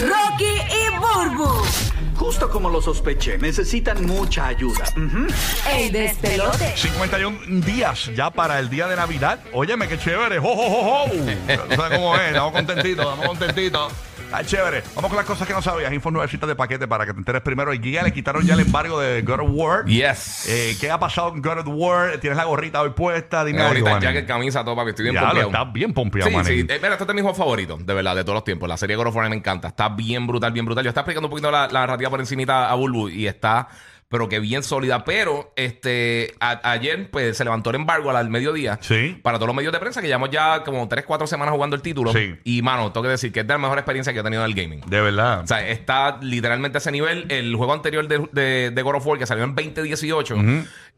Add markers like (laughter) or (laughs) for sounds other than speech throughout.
Rocky y Burbu, Justo como lo sospeché, necesitan mucha ayuda. Ujú. el despelote. 51 días ya para el día de Navidad. Óyeme, qué chévere. ¡Jo, jo, jo, jo! ¿Sabes cómo es? Estamos contentitos, estamos contentitos. Está chévere. Vamos con las cosas que no sabías. Info nuevecita de paquete para que te enteres primero. El guía le quitaron ya el embargo de God of War. Yes. Eh, ¿Qué ha pasado con God of War? ¿Tienes la gorrita hoy puesta? Dime algo, ahorita Manny. jacket, camisa, todo, papi. Estoy bien Ya pompeado. estás bien pompeado, Sí, sí. Eh, mira, este es mi juego favorito, de verdad, de todos los tiempos. La serie God of War me encanta. Está bien brutal, bien brutal. Yo estaba explicando un poquito la, la narrativa por encimita a Bulbu y está, pero que bien sólida. Pero este a- ayer, pues, se levantó el embargo al, al mediodía. Sí. Para todos los medios de prensa, que llevamos ya como 3, 4 semanas jugando el título. Sí. Y, mano, tengo que decir que es de la mejor experiencia que he tenido en el gaming. De verdad. O sea, está literalmente a ese nivel. El juego anterior de, de, de God of War, que salió en 2018,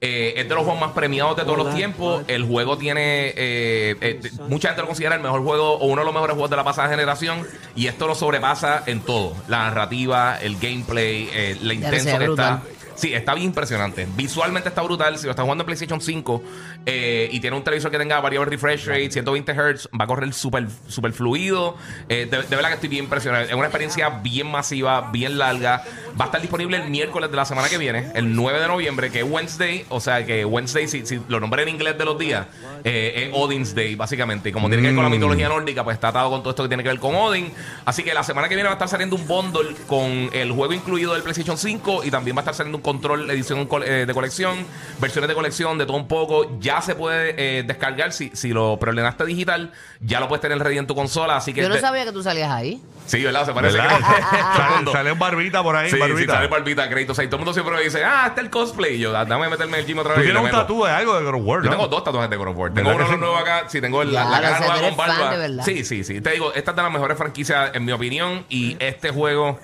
eh, es de los juegos más premiados de todos los tiempos. El juego tiene. eh, eh, mucha gente lo considera el mejor juego o uno de los mejores juegos de la pasada generación. Y esto lo sobrepasa en todo: la narrativa, el gameplay, eh, la intenso que brutal. está. Sí, está bien impresionante. Visualmente está brutal. Si lo estás jugando en PlayStation 5 eh, y tiene un televisor que tenga variable refresh rate, 120 Hz, va a correr súper super fluido. Eh, de, de verdad que estoy bien impresionado. Es una experiencia bien masiva, bien larga. Va a estar disponible el miércoles de la semana que viene, el 9 de noviembre, que es Wednesday. O sea que Wednesday, si, si lo nombré en inglés de los días, eh, es Odin's Day, básicamente. Y como tiene que ver con la Mm. mitología nórdica, pues está atado con todo esto que tiene que ver con Odin. Así que la semana que viene va a estar saliendo un bundle con el juego incluido del PlayStation 5 y también va a estar saliendo un control edición eh, de colección, versiones de colección, de todo un poco. Ya se puede eh, descargar si, si lo preordenaste digital, ya lo puedes tener ready en tu consola. Así que Yo no de- sabía que tú salías ahí. Sí, ¿verdad? Se parece ¿Verdad? que (laughs) sale, sale un barbita por ahí, Sí, sí, barbita. sale barbita, crédito. O sea, y todo el mundo siempre me dice, ah, está el cosplay. Y yo, "Ah, dame meterme el gym otra Tú vez. tienes le un de algo de God of War, Yo ¿no? tengo dos tatuajes de God of War. Tengo ¿Verdad uno que de los sí? nuevos acá. Sí, tengo el- la, Ya, la cara nueva tú con barba. Sí, sí, sí. Te digo, esta es de las mejores franquicias, en mi opinión. Y este juego.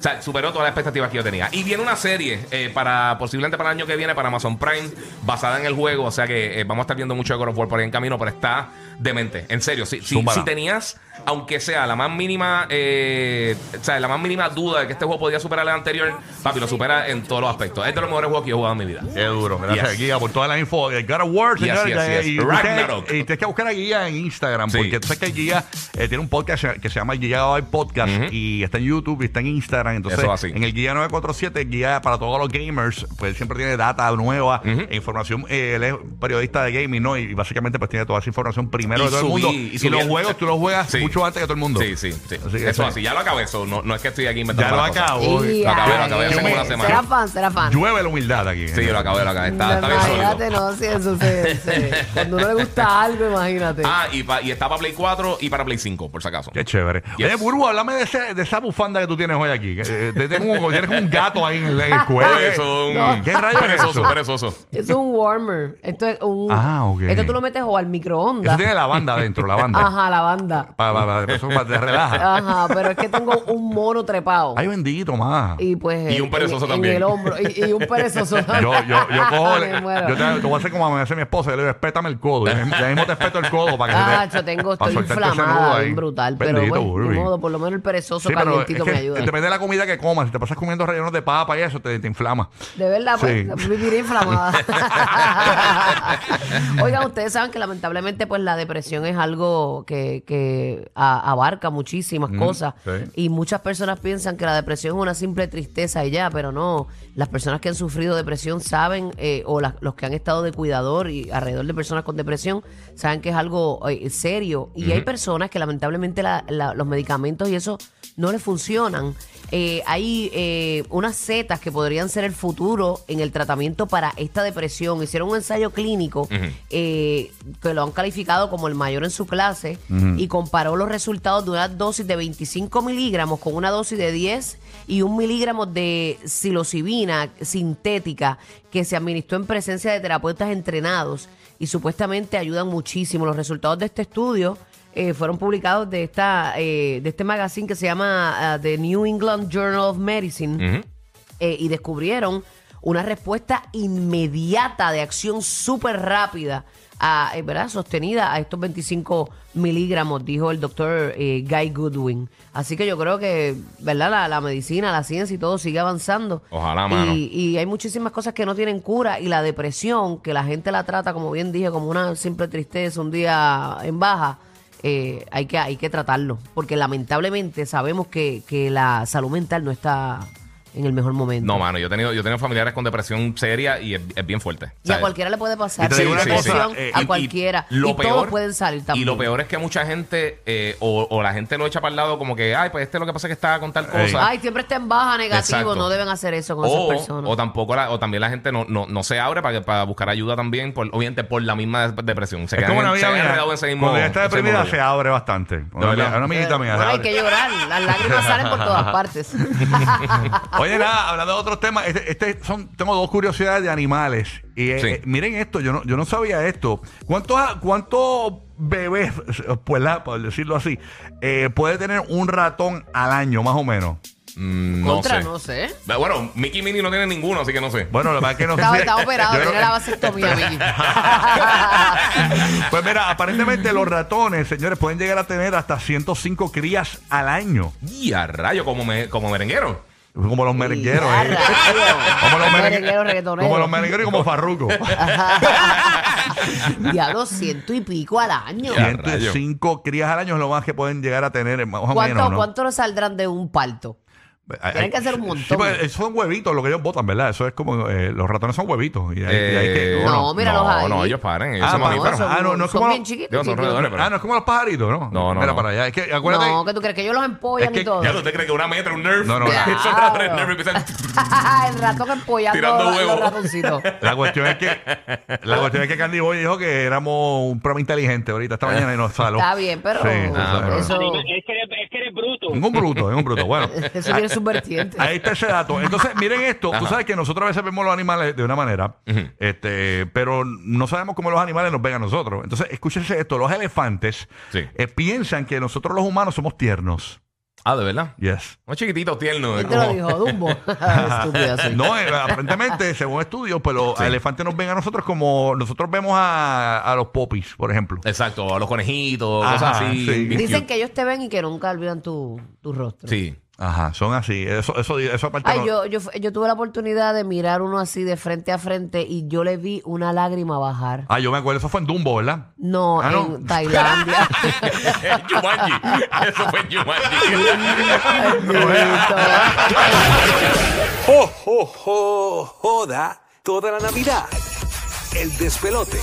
O sea, superó todas las expectativas que yo tenía. Y viene una serie eh, para posiblemente para el año que viene para Amazon Prime basada en el juego. O sea que eh, vamos a estar viendo mucho de God of War por ahí en camino, pero está demente. En serio, si, si, si tenías, aunque sea la más mínima, eh, o sea, la más mínima duda de que este juego podía superar el anterior, papi, lo supera en todos los aspectos. Es de los mejores juegos que yo he jugado en mi vida. Qué duro. Gracias, Yes. Guía, por toda la info God of War, Yes, señores. yes, yes. Y, usted- y tienes que buscar a Guía en Instagram, Sí. porque tú sabes que Guía eh, tiene un podcast que se llama Guía Hoy Podcast y está en YouTube y está en Instagram. Entonces, Eso así. en el Guía 947, Guía para todos los gamers, pues siempre tiene data nueva, e información. eh, él es periodista de gaming, ¿no? Y básicamente, pues tiene toda esa información primero Y de todo subí- el mundo. y Y, subí los juegos, tú los juegas Sí. mucho antes que todo el mundo. Sí, sí, sí. Así que eso sí. así, ya lo acabé. Eso no, no es que estoy aquí inventando Ya lo acabo. Lo acabé, lo acabé hace como una semana. Será fan, será fan. Llueve la humildad aquí. Sí, yo lo acabé, lo acabé. Está, No, está bien sólido. imagínate, no, si eso se, Cuando uno le gusta algo, imagínate. Ah, y, pa- y está para Play 4 y para Play 5, por si acaso. Qué chévere. Yes. Oye, Burbu, háblame de, ese- de esa bufanda que tú tienes hoy aquí. eh, te- tengo un- tienes un gato ahí en el, cuello. Eso, un- No. ¿Qué rayos es perezoso, eso? perezoso. Eso es un warmer. Esto es un. Ah, ok. Esto tú lo metes o al Eso microondas. tiene la banda adentro, la banda. Ajá, la banda. Para, para, para, eso para- te relaja. Ajá, pero es que tengo un mono trepado. Ay, bendito, más. Y pues. Y un en- perezoso en, también. el hombro. Y, y un perezoso Yo, (laughs) también. yo, yo cojo, Me muero. yo te, te voy a hacer como me hace mi esposa, yo le digo, espétame el codo. Ya mismo- ya mismo te espeto el codo para que Ah, se te, yo tengo, para estoy inflamada, brutal. Pero Bendito, bueno, Burbu. de modo, por lo menos el perezoso Sí, pero es calientito que me ayuda. depende de la comida que comas. Si te pasas comiendo rellenos de papa y eso, te, te inflama. De verdad, pues Sí. viviré inflamada. (laughs) (laughs) Oigan, ustedes saben que lamentablemente pues la depresión es algo que, que a- abarca muchísimas cosas sí. y muchas personas piensan que la depresión es una simple tristeza y ya, pero no. Las personas que han sufrido depresión saben, eh, o los que han estado de cuidador y alrededor de personas con depresión, saben que es algo eh, serio y hay personas que lamentablemente la- la- los medicamentos y eso no le funcionan. Eh, hay eh, unas setas que podrían ser el futuro en el tratamiento para esta depresión. Hicieron un ensayo clínico eh, que lo han calificado como el mayor en su clase y comparó los resultados de una dosis de 25 miligramos con una dosis de 10 y un miligramo de psilocibina sintética que se administró en presencia de terapeutas entrenados y supuestamente ayudan muchísimo. Los resultados de este estudio eh, fueron publicados de esta eh, de este magazine que se llama ah, The New England Journal of Medicine eh, y descubrieron una respuesta inmediata de acción súper rápida a, eh, ¿verdad? sostenida a estos 25 miligramos, dijo el doctor eh, Guy Goodwin. Así que yo creo que, ¿verdad? La, la medicina, la ciencia y todo sigue avanzando. Ojalá, mano. Y, y hay muchísimas cosas que no tienen cura y la depresión, que la gente la trata, como bien dije, como una simple tristeza, un día en baja. eh, hay, que, hay que tratarlo, porque lamentablemente sabemos que, que la salud mental no está en el mejor momento. No, mano, yo he tenido, yo he tenido familiares con depresión seria y es, es bien fuerte. Y a cualquiera le puede pasar. Y te Sí, digo una depresión, cosa, eh, a y- y cualquiera. Y, lo todos peor- pueden salir también. Y lo peor es que mucha gente, eh, o, o la gente lo echa para el lado como que, ay, pues este lo que pasa es que está con tal cosa. Ay, siempre está en baja, negativo. Exacto. No deben hacer eso con o, esas personas. o tampoco la- o también la gente no, no, no se abre para, que- para buscar ayuda también, por, obviamente por la misma de- depresión. Se Es quedan como una mía. mismo. Cuando ella está deprimida se abre bastante. Una, una amiguita mía. Bueno, hay que llorar. Las lágrimas salen por todas (laughs) partes. (laughs) Oye, nada, hablando de otros temas, este, este son, tengo dos curiosidades de animales. Y eh, Sí. eh, miren esto, yo no, yo no sabía esto. ¿Cuántos, cuántos bebés, pues la, por decirlo así, eh, puede tener un ratón al año, más o menos? Mm, no Contra, sé. no sé. Bueno, Mickey Minnie no tiene ninguno, así que no sé. Bueno, la verdad es que no (laughs) sé Está, si- está operado, yo creo- tiene la vasectomía, (laughs) Vicky. Pues mira, aparentemente los ratones, señores, pueden llegar a tener hasta 105 crías al año. Y a rayo, como, me, como merenguero. Como los merengueros, ¿eh? (laughs) Como los Merenguero, merengueros. reggaetonero. Como los merengueros y como Farruko. (laughs) Diablo, ciento y pico al año. Ya. 105 crías al año es lo más que pueden llegar a tener, más o ¿Cuánto, menos, ¿no? ¿Cuánto le saldrán de un parto? Hay- Tienen que hacer un montón. Sí, pues, esos son huevitos lo que ellos botan, ¿verdad? Eso es como eh, los ratones son huevitos. Y hay, y hay que, Eh, No, bueno. míralos no, ahí. no, ellos paren, ellos Ah, son mamíferos. son, Ah, no, no es son como- bien chiquitos. Digo, son roedores, pero- Ah, no es como los pajaritos, ¿no? No, no, Mira no. para allá. Es que acuérdate. No, que tú crees que ellos los empollan Es que y todo. Ya tú te crees que una metra, un nerf. No, no, (laughs) Claro. Esos ratones nerf empiezan. (laughs) el ratón empollando Tirando huevos. ratoncitos. (laughs) La cuestión es que la cuestión es que Candy Boy dijo que éramos un programa inteligente ahorita esta mañana y nos saló. Está bien, pero Sí, Ah, eso, Es que bruto. Es un bruto, es un bruto. Bueno, (laughs) eso tiene sus vertientes. Ahí está ese dato. Entonces, miren esto. Tú sabes que nosotros a veces vemos los animales de una manera, este, pero no sabemos cómo los animales nos ven a nosotros. Entonces, escúchense esto. Los elefantes Sí. eh, piensan que nosotros los humanos somos tiernos. Ah, de verdad. Yes. Un chiquitito tierno. ¿Quién te lo dijo? Dumbo. (laughs) Estúpido. No, eh, aparentemente, (laughs) según estudios, pues los Sí. elefantes nos ven a nosotros como nosotros vemos a, a los popis, por ejemplo. Exacto, a los conejitos, Ajá, cosas así. sí. Dicen cute. que ellos te ven y que nunca olvidan tu, tu rostro. Sí. Ajá, son así. Eso, eso, eso aparte. Ay, no- yo, yo, yo tuve la oportunidad de mirar uno así de frente a frente y yo le vi una lágrima bajar. Ah, yo me acuerdo, eso fue en Dumbo, ¿verdad? No, Ah, ¿no? en Tailandia. (laughs) Jumanji. Eso fue Jumanji. Bendito. ¡Jo, jo, jo! Joda toda la Navidad. El despelote.